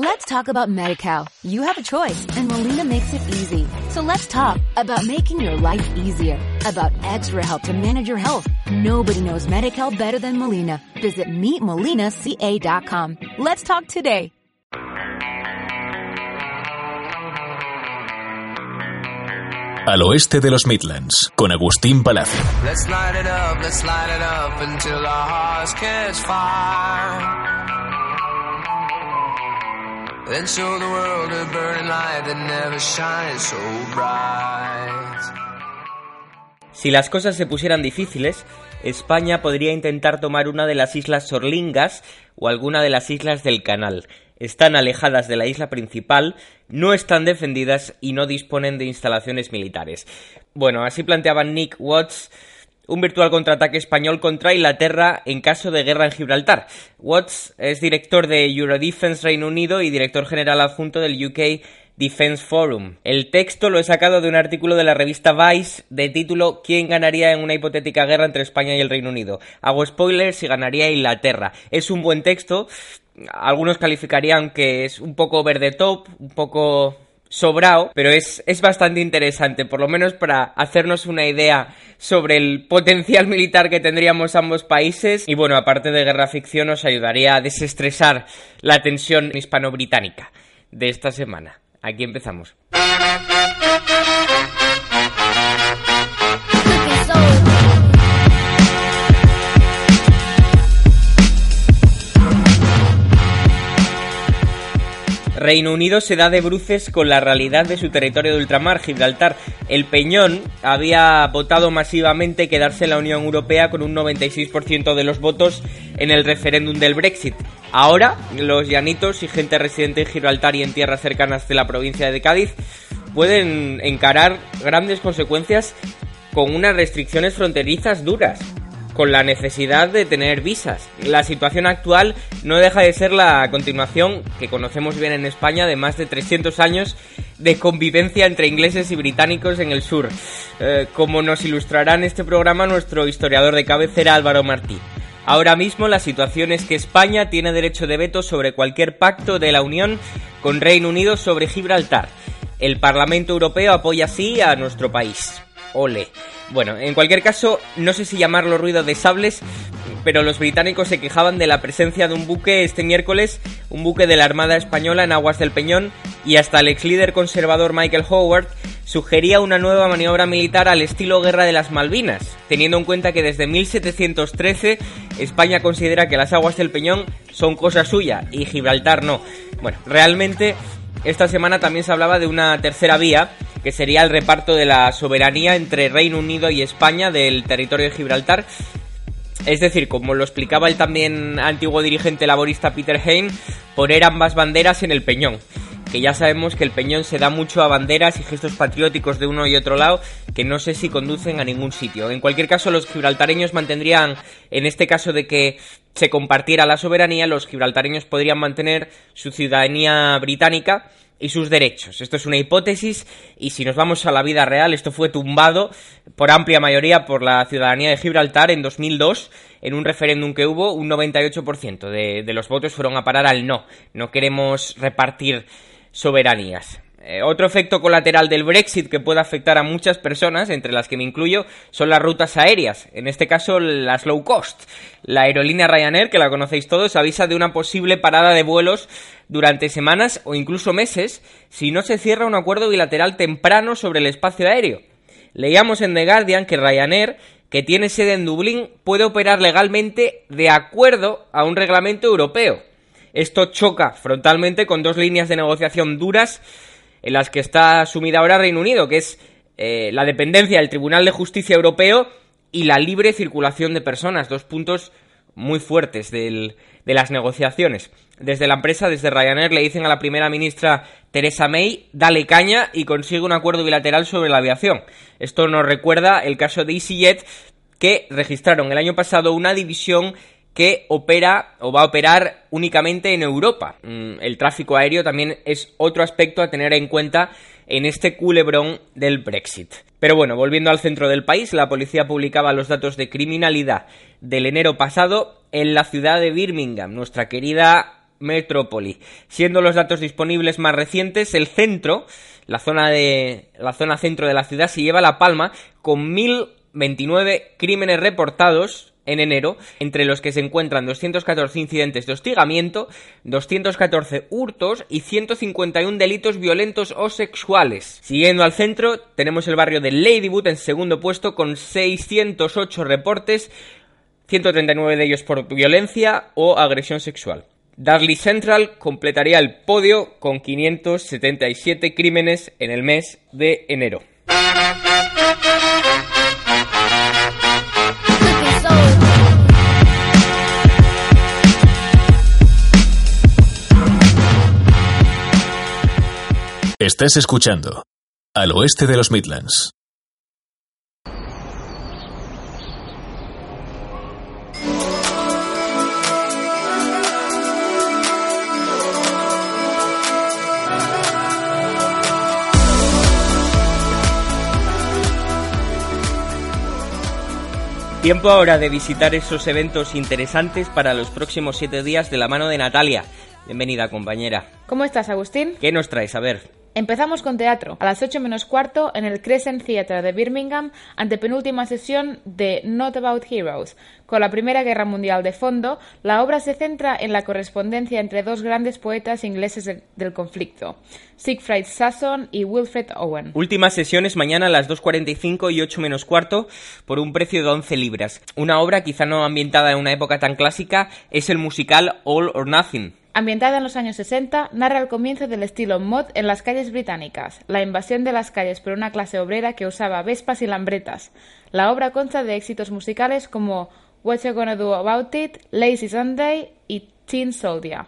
Let's talk about MediCal. You have a choice and Molina makes it easy. So let's talk about making your life easier, about extra help to manage your health. Nobody knows MediCal better than Molina. Visit meetmolinaca.com. Let's talk today. Al oeste de los Midlands, con Agustín Palacio. Let's light it up, let's light it up until our hearts catch fire. Then the world never so bright. Si las cosas se pusieran difíciles, España podría intentar tomar una de las islas Sorlingas o alguna de las islas del Canal. Están alejadas de la isla principal, no están defendidas y no disponen de instalaciones militares. Bueno, así planteaban Nick Watts un virtual contraataque español contra Inglaterra en caso de guerra en Gibraltar. Watts es director de Eurodefense Reino Unido y director general adjunto del UK Defense Forum. El texto lo he sacado de un artículo de la revista Vice de título ¿Quién ganaría en una hipotética guerra entre España y el Reino Unido? Hago spoilers y ganaría Inglaterra. Es un buen texto. Algunos calificarían que es un poco verde top, un poco sobrado, pero es, es bastante interesante, por lo menos para hacernos una idea sobre el potencial militar que tendríamos ambos países. Y bueno, aparte de guerra ficción, nos ayudaría a desestresar la tensión hispano-británica de esta semana. Aquí empezamos. Reino Unido se da de bruces con la realidad de su territorio de ultramar, Gibraltar. El Peñón había votado masivamente quedarse en la Unión Europea con un 96% de los votos en el referéndum del Brexit. Ahora, los llanitos y gente residente en Gibraltar y en tierras cercanas de la provincia de Cádiz pueden encarar grandes consecuencias con unas restricciones fronterizas duras con la necesidad de tener visas. La situación actual no deja de ser la continuación que conocemos bien en España de más de 300 años de convivencia entre ingleses y británicos en el sur, eh, como nos ilustrará en este programa nuestro historiador de cabecera Álvaro Martí. Ahora mismo la situación es que España tiene derecho de veto sobre cualquier pacto de la Unión con Reino Unido sobre Gibraltar. El Parlamento Europeo apoya así a nuestro país. Ole. Bueno, en cualquier caso, no sé si llamarlo ruido de sables, pero los británicos se quejaban de la presencia de un buque este miércoles, un buque de la Armada Española en aguas del Peñón, y hasta el ex líder conservador Michael Howard sugería una nueva maniobra militar al estilo Guerra de las Malvinas, teniendo en cuenta que desde 1713 España considera que las aguas del Peñón son cosa suya y Gibraltar no. Bueno, realmente esta semana también se hablaba de una tercera vía, que sería el reparto de la soberanía entre Reino Unido y España del territorio de Gibraltar. Es decir, como lo explicaba el también antiguo dirigente laborista Peter Hain, poner ambas banderas en el peñón que ya sabemos que el Peñón se da mucho a banderas y gestos patrióticos de uno y otro lado que no sé si conducen a ningún sitio. En cualquier caso, los gibraltareños mantendrían, en este caso de que se compartiera la soberanía, los gibraltareños podrían mantener su ciudadanía británica y sus derechos. Esto es una hipótesis y si nos vamos a la vida real, esto fue tumbado por amplia mayoría por la ciudadanía de Gibraltar en 2002 en un referéndum que hubo, un 98% de, de los votos fueron a parar al no. No queremos repartir soberanías. Eh, otro efecto colateral del Brexit que puede afectar a muchas personas, entre las que me incluyo, son las rutas aéreas, en este caso las low cost. La aerolínea Ryanair, que la conocéis todos, avisa de una posible parada de vuelos durante semanas o incluso meses si no se cierra un acuerdo bilateral temprano sobre el espacio aéreo. Leíamos en The Guardian que Ryanair, que tiene sede en Dublín, puede operar legalmente de acuerdo a un reglamento europeo. Esto choca frontalmente con dos líneas de negociación duras en las que está sumida ahora Reino Unido, que es eh, la dependencia del Tribunal de Justicia Europeo y la libre circulación de personas, dos puntos muy fuertes de las negociaciones. Desde la empresa, desde Ryanair, le dicen a la primera ministra Teresa May, dale caña y consigue un acuerdo bilateral sobre la aviación. Esto nos recuerda el caso de EasyJet, que registraron el año pasado una división que opera o va a operar únicamente en Europa. Mm, el tráfico aéreo también es otro aspecto a tener en cuenta en este culebrón del Brexit. Pero bueno, volviendo al centro del país, la policía publicaba los datos de criminalidad del enero pasado en la ciudad de Birmingham, nuestra querida metrópoli. Siendo los datos disponibles más recientes, el centro, la zona de la zona centro de la ciudad se lleva la palma con 1029 crímenes reportados en enero, entre los que se encuentran 214 incidentes de hostigamiento, 214 hurtos y 151 delitos violentos o sexuales. Siguiendo al centro, tenemos el barrio de Ladywood en segundo puesto con 608 reportes, 139 de ellos por violencia o agresión sexual. Dudley Central completaría el podio con 577 crímenes en el mes de enero. Estás escuchando Al Oeste de los Midlands. Tiempo ahora de visitar esos eventos interesantes para los próximos siete días de la mano de Natalia. Bienvenida, compañera. ¿Cómo estás, Agustín? ¿Qué nos traes? A ver. Empezamos con teatro. A las 8 menos cuarto en el Crescent Theatre de Birmingham, ante penúltima sesión de Not About Heroes. Con la Primera Guerra Mundial de fondo, la obra se centra en la correspondencia entre dos grandes poetas ingleses de- del conflicto, Siegfried Sassoon y Wilfred Owen. Últimas sesiones mañana a las 2.45 y 8 menos cuarto por un precio de 11 libras. Una obra quizá no ambientada en una época tan clásica es el musical All or Nothing. Ambientada en los años 60, narra el comienzo del estilo mod en las calles británicas, la invasión de las calles por una clase obrera que usaba vespas y lambretas. La obra consta de éxitos musicales como What You Gonna Do About It, Lazy Sunday y Teen Soldier.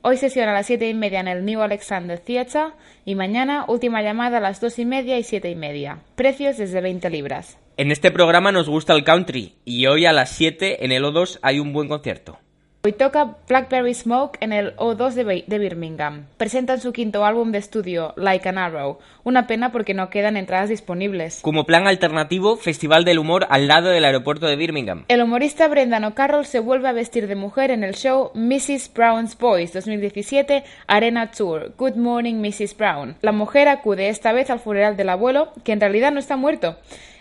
Hoy sesión a las siete y media en el New Alexander Theatre y mañana última llamada a las dos y media y siete y media. Precios desde 20 libras. En este programa nos gusta el country y hoy a las 7 en el O2 hay un buen concierto. Hoy toca Blackberry Smoke en el O2 de, Bi- de Birmingham. Presentan su quinto álbum de estudio, Like an Arrow. Una pena porque no quedan entradas disponibles. Como plan alternativo, Festival del Humor al lado del aeropuerto de Birmingham. El humorista Brendan O'Carroll se vuelve a vestir de mujer en el show Mrs. Brown's Boys 2017 Arena Tour. Good Morning Mrs. Brown. La mujer acude esta vez al funeral del abuelo, que en realidad no está muerto.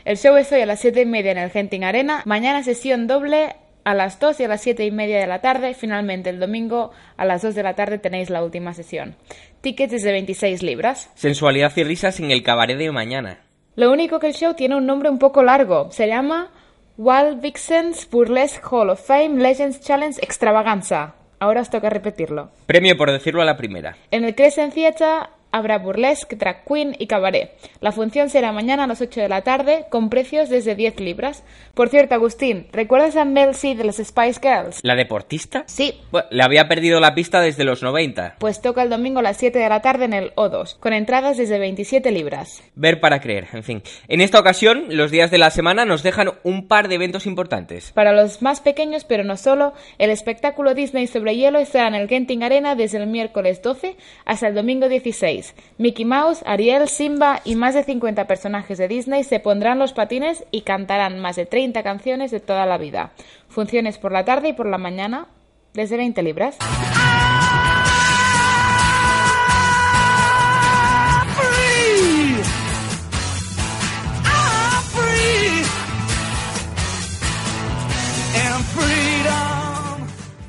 El show es hoy a las 7 y media en el Genting Arena. Mañana sesión doble a las 2 y a las 7 y media de la tarde. Finalmente el domingo a las 2 de la tarde tenéis la última sesión. Tickets desde 26 libras. Sensualidad y risas en el cabaret de mañana. Lo único que el show tiene un nombre un poco largo. Se llama Wild Vixens Burlesque Hall of Fame Legends Challenge Extravaganza. Ahora os toca repetirlo. Premio por decirlo a la primera. En el Crescent Theatre habrá burlesque, drag queen y cabaret. La función será mañana a las 8 de la tarde con precios desde 10 libras. Por cierto, Agustín, ¿recuerdas a Mel C de las Spice Girls? ¿La deportista? Sí. Bueno, le había perdido la pista desde los 90. Pues toca el domingo a las 7 de la tarde en el O2, con entradas desde 27 libras. Ver para creer, en fin. En esta ocasión, los días de la semana nos dejan un par de eventos importantes. Para los más pequeños, pero no solo, el espectáculo Disney sobre hielo estará en el Genting Arena desde el miércoles 12 hasta el domingo 16. Mickey Mouse, Ariel, Simba y más de 50 personajes de Disney se pondrán los patines y cantarán más de 30 canciones de toda la vida. Funciones por la tarde y por la mañana desde 20 libras.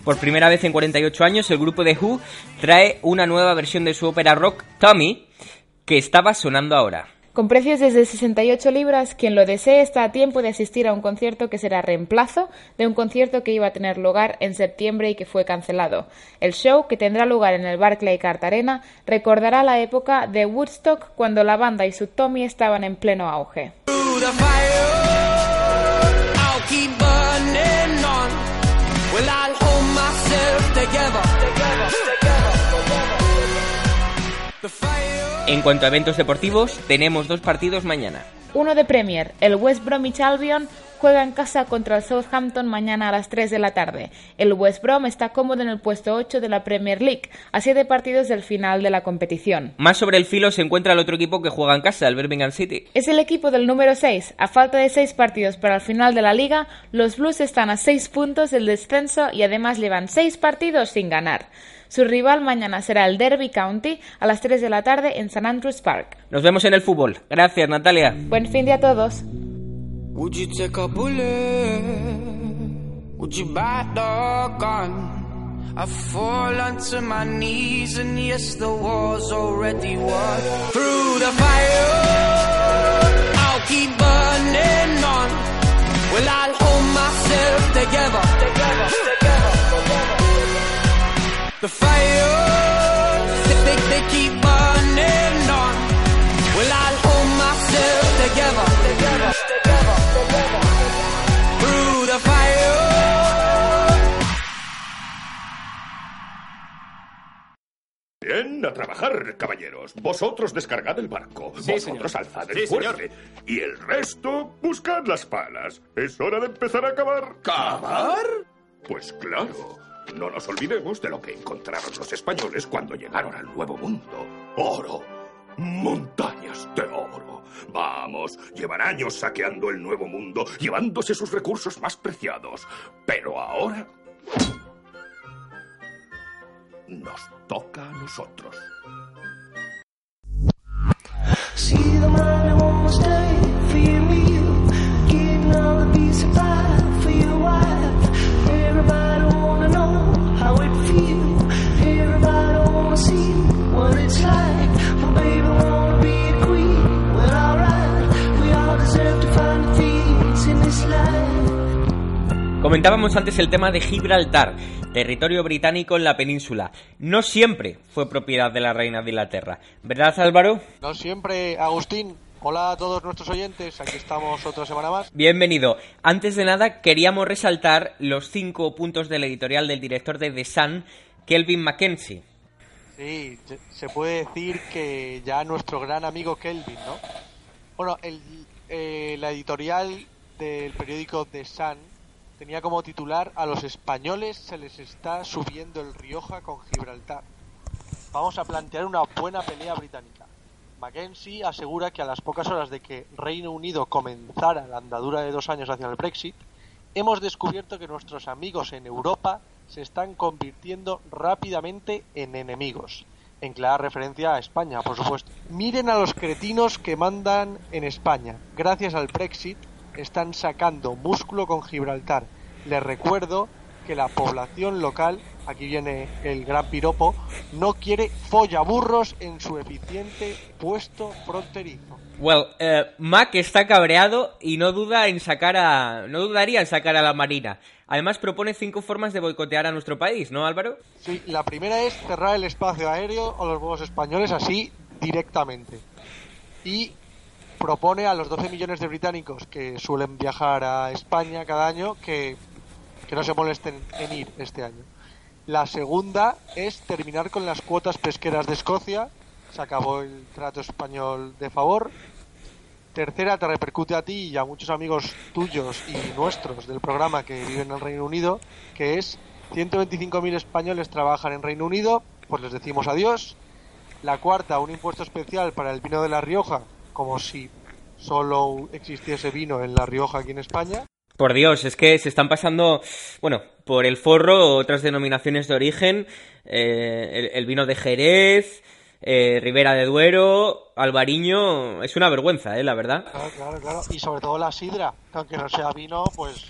Por primera vez en 48 años, el grupo de Who trae una nueva versión de su ópera rock, Tommy, que estaba sonando ahora. Con precios desde 68 libras, quien lo desee está a tiempo de asistir a un concierto que será reemplazo de un concierto que iba a tener lugar en septiembre y que fue cancelado. El show, que tendrá lugar en el Barclay Cart Arena, recordará la época de Woodstock cuando la banda y su Tommy estaban en pleno auge. En cuanto a eventos deportivos, tenemos dos partidos mañana. Uno de Premier, el West Bromwich Albion juega en casa contra el Southampton mañana a las 3 de la tarde. El West Brom está cómodo en el puesto 8 de la Premier League, a 7 partidos del final de la competición. Más sobre el filo se encuentra el otro equipo que juega en casa, el Birmingham City. Es el equipo del número 6. A falta de 6 partidos para el final de la liga, los Blues están a 6 puntos del descenso y además llevan 6 partidos sin ganar. Su rival mañana será el Derby County a las 3 de la tarde en St Andrews Park. Nos vemos en el fútbol. Gracias, Natalia. Buen fin de a todos. Would you take a bullet? Would you bite the gun? I fall onto my knees and yes, the war's already won. Through the fire, I'll keep burning on. Well, I'll hold myself together. together, together. The fire, they, they, they keep burning Caballeros. Vosotros descargad el barco. Vosotros alzad el fuerte. Y el resto, buscad las palas. Es hora de empezar a cavar. ¿Cavar? Pues claro. No nos olvidemos de lo que encontraron los españoles cuando llegaron al Nuevo Mundo. Oro. Montañas de oro. Vamos, llevan años saqueando el Nuevo Mundo, llevándose sus recursos más preciados. Pero ahora... Nos toca a nosotros. Comentábamos antes el tema de Gibraltar, territorio británico en la península. No siempre fue propiedad de la reina de Inglaterra. ¿Verdad, Álvaro? No siempre, Agustín. Hola a todos nuestros oyentes, aquí estamos otra semana más. Bienvenido. Antes de nada, queríamos resaltar los cinco puntos del editorial del director de The Sun, Kelvin Mackenzie. Sí, se- puede decir que ya nuestro gran amigo Kelvin, ¿no? Bueno, el, eh, la editorial del periódico The Sun tenía como titular A los españoles se les está subiendo el Rioja con Gibraltar. Vamos a plantear una buena pelea británica. Mackenzie asegura que a las pocas horas de que Reino Unido comenzara la andadura de dos años hacia el Brexit, hemos descubierto que nuestros amigos en Europa se están convirtiendo rápidamente en enemigos. En clara referencia a España, por supuesto. Miren a los cretinos que mandan en España. Gracias al Brexit están sacando músculo con Gibraltar. Les recuerdo que la población local, aquí viene el gran piropo, no quiere follaburros en su eficiente puesto fronterizo. Well, eh, Mac está cabreado y no duda en sacar a, no dudaría en sacar a la Marina. Además propone cinco formas de boicotear a nuestro país, ¿no, Álvaro? Sí, la primera es cerrar el espacio aéreo a los vuelos españoles así directamente. Y propone a los 12 millones de británicos que suelen viajar a España cada año que, que no se molesten en ir este año. La segunda es terminar con las cuotas pesqueras de Escocia. Se acabó el trato español de favor. Tercera, te repercute a ti y a muchos amigos tuyos y nuestros del programa que viven en el Reino Unido, que es 125.000 españoles trabajan en Reino Unido, pues les decimos adiós. La cuarta, un impuesto especial para el vino de La Rioja, como si solo existiese vino en La Rioja aquí en España. Por Dios, es que se están pasando, bueno, por el forro otras denominaciones de origen, eh, el, el vino de Jerez, eh, Ribera de Duero, Albariño, es una vergüenza, eh, la verdad. Claro, claro, claro. Y sobre todo la sidra, que aunque no sea vino, pues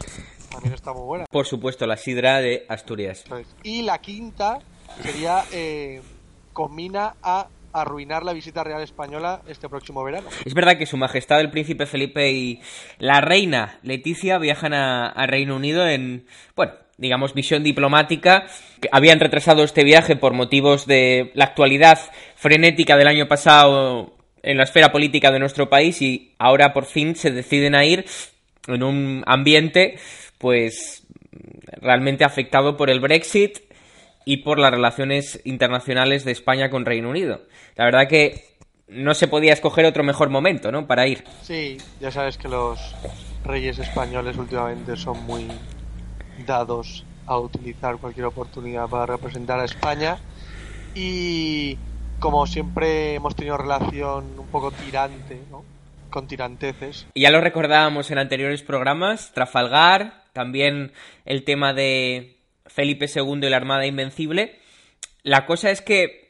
también está muy buena. Por supuesto, la sidra de Asturias. Y la quinta sería eh, combina a arruinar la visita real española este próximo verano. Es verdad que Su Majestad el Príncipe Felipe y la Reina Leticia viajan a, Reino Unido en, bueno, digamos, misión diplomática. Habían retrasado este viaje por motivos de la actualidad frenética del año pasado en la esfera política de nuestro país y ahora por fin se deciden a ir en un ambiente, pues, realmente afectado por el Brexit y por las relaciones internacionales de España con Reino Unido. La verdad que no se podía escoger otro mejor momento, ¿no? Para ir. Sí, ya sabes que los reyes españoles últimamente son muy dados a utilizar cualquier oportunidad para representar a España y como siempre hemos tenido relación un poco tirante, ¿no? Con tiranteces. Ya lo recordábamos en anteriores programas, Trafalgar, también el tema de Felipe II y la Armada Invencible. La cosa es que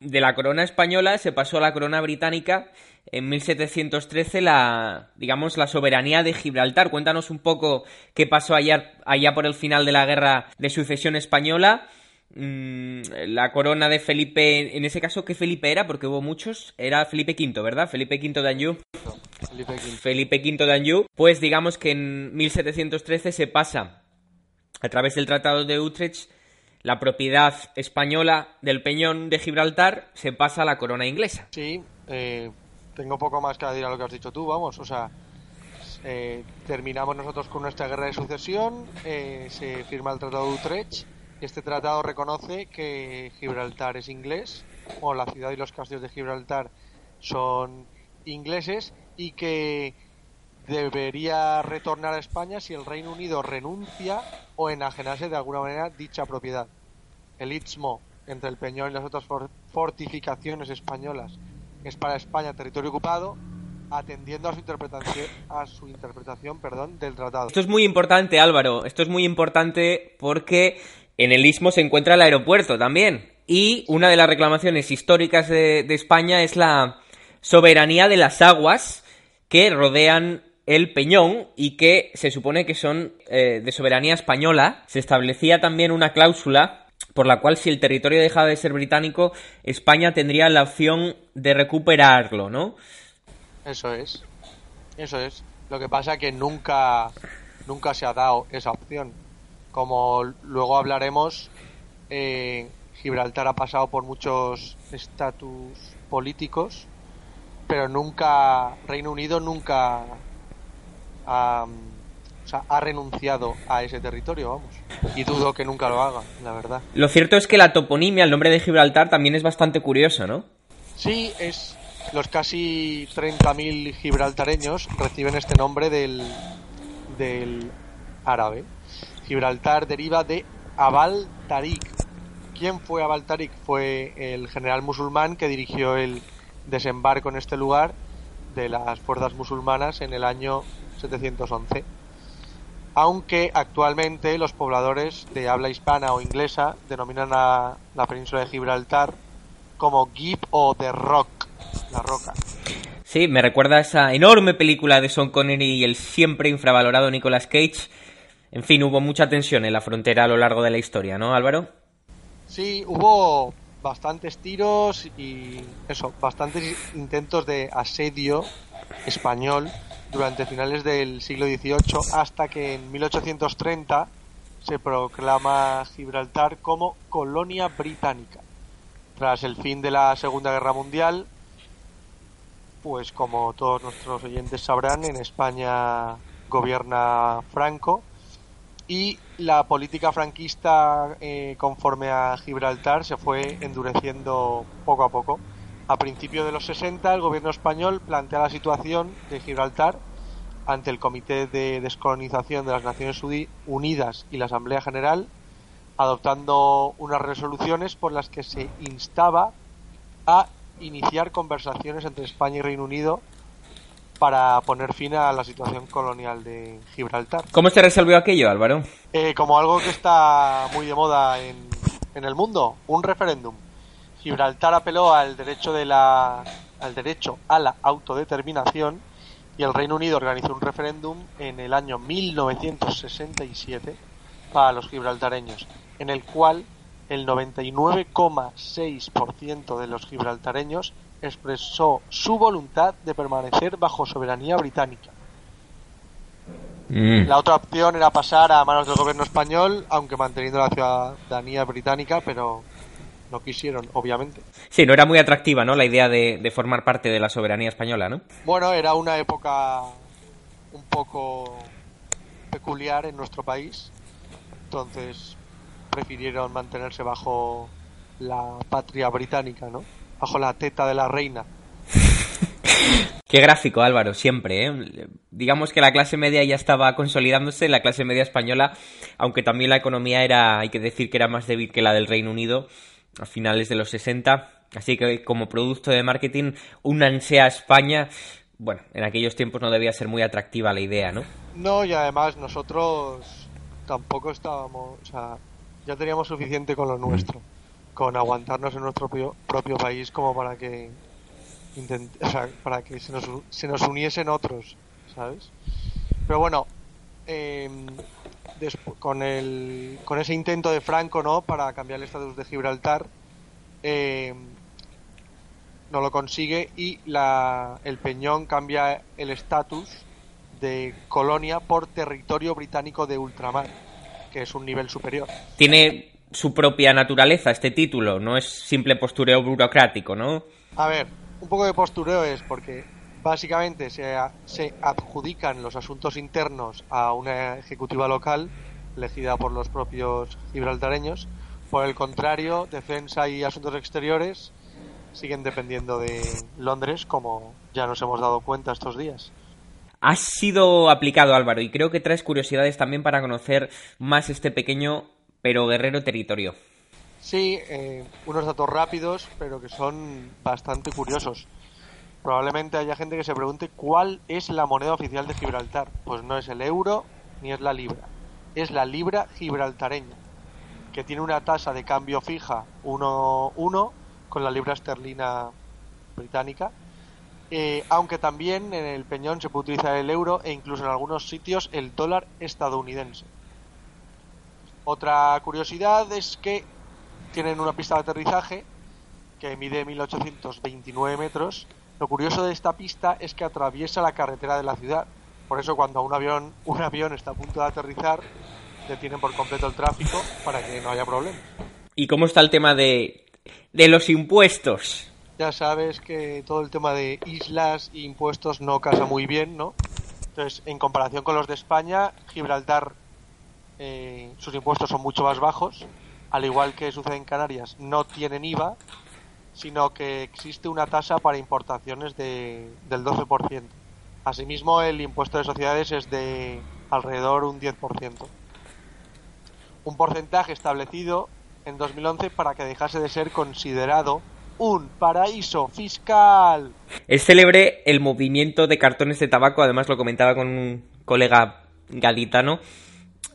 de la corona española se pasó a la corona británica en 1713 la digamos la soberanía de Gibraltar. Cuéntanos un poco qué pasó allá, allá por el final de la guerra de sucesión española. Mm, la corona de Felipe, en ese caso, ¿qué Felipe era? Porque hubo muchos. Era Felipe V, ¿verdad? Felipe V de Anjou. Felipe V. Felipe V de Anjou. Pues digamos que en 1713 se pasa a través del Tratado de Utrecht la propiedad española del Peñón de Gibraltar se pasa a la corona inglesa. Sí, eh, tengo poco más que decir a lo que has dicho tú, vamos, o sea, eh, terminamos nosotros con nuestra guerra de sucesión, eh, se firma el Tratado de Utrecht este tratado reconoce que Gibraltar es inglés, o la ciudad y los castillos de Gibraltar son ingleses y que debería retornar a España si el Reino Unido renuncia o enajenase de alguna manera dicha propiedad. El istmo entre el Peñón y las otras for- fortificaciones españolas es para España territorio ocupado, atendiendo a su interpretación, a su interpretación perdón, del tratado. Esto es muy importante, Álvaro. Esto es muy importante porque en el istmo se encuentra el aeropuerto también. Y una de las reclamaciones históricas de, de España es la soberanía de las aguas que rodean el Peñón y que se supone que son eh, de soberanía española. Se establecía también una cláusula por la cual si el territorio dejaba de ser británico, España tendría la opción de recuperarlo, ¿no? Eso es. Eso es. Lo que pasa que nunca nunca se ha dado esa opción. Como luego hablaremos, eh, Gibraltar ha pasado por muchos estatus políticos, pero nunca Reino Unido nunca ha, o sea, ha renunciado a ese territorio, vamos. Y dudo que nunca lo haga, la verdad. Lo cierto es que la toponimia, el nombre de Gibraltar, también es bastante curioso, ¿no? Sí, es los casi 30.000 gibraltareños reciben este nombre del, del árabe. Gibraltar deriva de Abal Tariq. ¿Quién fue Abal Tariq? Fue el general musulmán que dirigió el desembarco en este lugar de las fuerzas musulmanas en el año 711. Aunque actualmente los pobladores de habla hispana o inglesa denominan a la península de Gibraltar como Gib o The Rock, la roca. Sí, me recuerda a esa enorme película de Sean Connery y el siempre infravalorado Nicolas Cage. En fin, hubo mucha tensión en la frontera a lo largo de la historia, ¿no, Álvaro? Sí, hubo bastantes tiros y eso, bastantes intentos de asedio español durante finales del siglo XVIII hasta que en 1830 se proclama Gibraltar como colonia británica. Tras el fin de la Segunda Guerra Mundial, pues como todos nuestros oyentes sabrán, en España gobierna Franco y la política franquista eh, conforme a Gibraltar se fue endureciendo poco a poco. A principios de los 60 el gobierno español plantea la situación de Gibraltar ante el Comité de Descolonización de las Naciones Uni- Unidas y la Asamblea General, adoptando unas resoluciones por las que se instaba a iniciar conversaciones entre España y Reino Unido para poner fin a la situación colonial de Gibraltar. ¿Cómo se resolvió aquello, Álvaro? Eh, como algo que está muy de moda en, en el mundo, un referéndum. Gibraltar apeló al derecho de la al derecho a la autodeterminación y el Reino Unido organizó un referéndum en el año 1967 para los gibraltareños, en el cual el 99,6% de los gibraltareños expresó su voluntad de permanecer bajo soberanía británica. Mm. La otra opción era pasar a manos del gobierno español, aunque manteniendo la ciudadanía británica, pero no quisieron, obviamente. Sí, no era muy atractiva, ¿no? La idea de, de formar parte de la soberanía española, ¿no? Bueno, era una época un poco peculiar en nuestro país, entonces prefirieron mantenerse bajo la patria británica, ¿no? Bajo la teta de la reina. Qué gráfico, Álvaro, siempre. ¿eh? Digamos que la clase media ya estaba consolidándose, la clase media española, aunque también la economía era, hay que decir que era más débil que la del Reino Unido a finales de los 60. Así que como producto de marketing, únanse a España. Bueno, en aquellos tiempos no debía ser muy atractiva la idea, ¿no? No, y además nosotros tampoco estábamos, o sea, ya teníamos suficiente con lo nuestro, con aguantarnos en nuestro propio, propio país como para que intent- o sea, para que se nos, se nos uniesen otros, ¿sabes? Pero bueno, despu- con el con ese intento de Franco, ¿no? Para cambiar el estatus de Gibraltar, em, no lo consigue y la, el Peñón cambia el estatus de colonia por territorio británico de ultramar, que es un nivel superior. Tiene su propia naturaleza este título, no es simple postureo burocrático, ¿no? A ver, un poco de postureo es porque básicamente se, se adjudican los asuntos internos a una ejecutiva local elegida por los propios gibraltareños. Por el contrario, defensa y asuntos exteriores siguen dependiendo de Londres, como ya nos hemos dado cuenta estos días. Ha sido aplicado, Álvaro, y creo que traes curiosidades también para conocer más este pequeño pero guerrero territorio. Sí, eh, unos datos rápidos, pero que son bastante curiosos. Probablemente haya gente que se pregunte cuál es la moneda oficial de Gibraltar. Pues no es el euro ni es la libra. Es la libra gibraltareña, que tiene una tasa de cambio fija 1-1 con la libra esterlina británica. Eh, aunque también en el peñón se puede utilizar el euro e incluso en algunos sitios el dólar estadounidense. Otra curiosidad es que tienen una pista de aterrizaje que mide 1829 metros. Lo curioso de esta pista es que atraviesa la carretera de la ciudad. Por eso cuando un avión, un avión está a punto de aterrizar, detienen por completo el tráfico para que no haya problemas. ¿Y cómo está el tema de, de los impuestos? Ya sabes que todo el tema de islas e impuestos no casa muy bien, ¿no? Entonces, en comparación con los de España, Gibraltar, eh, sus impuestos son mucho más bajos. Al igual que sucede en Canarias, no tienen IVA, sino que existe una tasa para importaciones de, del 12%. Asimismo, el impuesto de sociedades es de alrededor un 10%. Un porcentaje establecido en 2011 para que dejase de ser considerado un paraíso fiscal. Es célebre el movimiento de cartones de tabaco, además lo comentaba con un colega gaditano.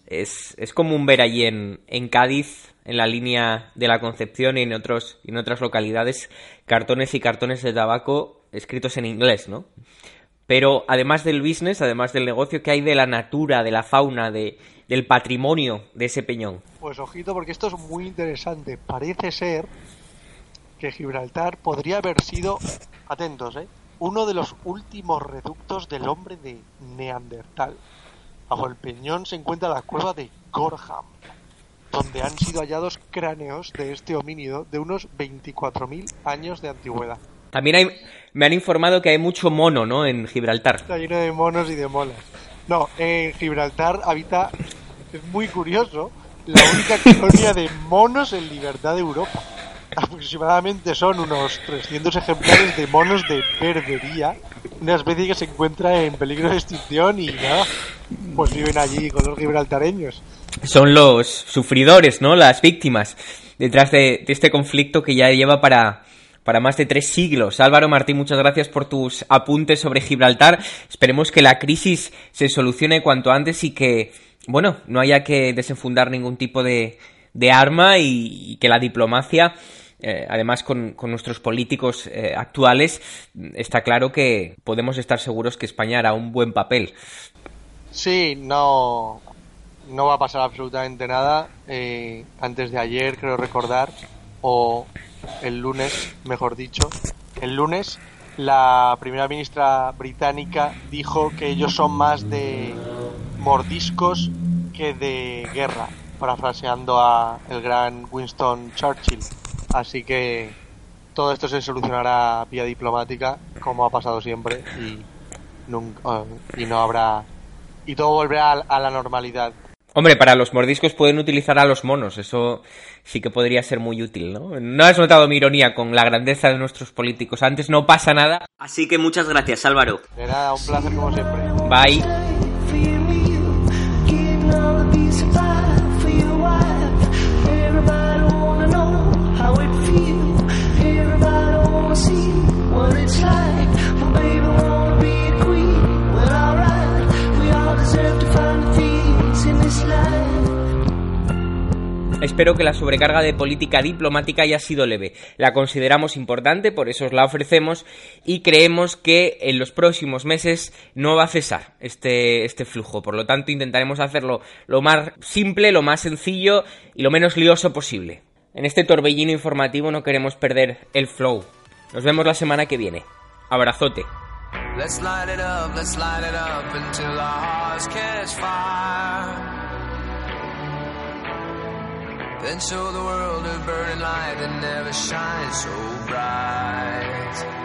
Es, es común ver allí en, en Cádiz, en la línea de la Concepción y en, otros, en otras localidades, cartones y cartones de tabaco escritos en inglés, ¿no? Pero además del business, además del negocio, ¿qué hay de la natura, de la fauna, de, del patrimonio de ese peñón? Pues ojito, porque esto es muy interesante. Parece ser que Gibraltar podría haber sido, atentos, ¿eh? uno de los últimos reductos del hombre de Neandertal. Bajo el peñón se encuentra la cueva de Gorham, donde han sido hallados cráneos de este homínido de unos 24.000 años de antigüedad. También hay, me han informado que hay mucho mono, ¿no? En Gibraltar. Está lleno de monos y de molas. No, en Gibraltar habita, es muy curioso, la única colonia de monos en libertad de Europa. Aproximadamente son unos 300 ejemplares de monos de berbería, una especie que se encuentra en peligro de extinción y nada, pues viven allí con los gibraltareños. Son los sufridores, ¿no? Las víctimas detrás de, este conflicto que ya lleva para, para más de tres siglos. Álvaro Martín, muchas gracias por tus apuntes sobre Gibraltar. Esperemos que la crisis se solucione cuanto antes y que, bueno, no haya que desenfundar ningún tipo de, de arma y que la diplomacia, eh, además con, nuestros políticos eh, actuales, está claro que podemos estar seguros que España hará un buen papel. Sí, no, no va a pasar absolutamente nada. Eh, antes de ayer, creo recordar, o el lunes, mejor dicho, el lunes, la primera ministra británica dijo que ellos son más de mordiscos que de guerra, parafraseando a el gran Winston Churchill. Así que todo esto se solucionará vía diplomática, como ha pasado siempre, y, nunca, y no habrá y todo volverá a, la normalidad. Hombre, para los mordiscos pueden utilizar a los monos, eso sí que podría ser muy útil, ¿no? No has notado mi ironía con la grandeza de nuestros políticos. Antes no pasa nada. Así que muchas gracias, Álvaro. De nada, un placer como siempre. Bye. Espero que la sobrecarga de política diplomática haya sido leve. La consideramos importante, por eso os la ofrecemos y creemos que en los próximos meses no va a cesar este, este flujo. Por lo tanto, intentaremos hacerlo lo más simple, lo más sencillo y lo menos lioso posible. En este torbellino informativo no queremos perder el flow. Nos vemos la semana que viene. Abrazote. Let's light it up, let's light it up until our hearts catch fire. Then show the world a burning light that never shines so bright.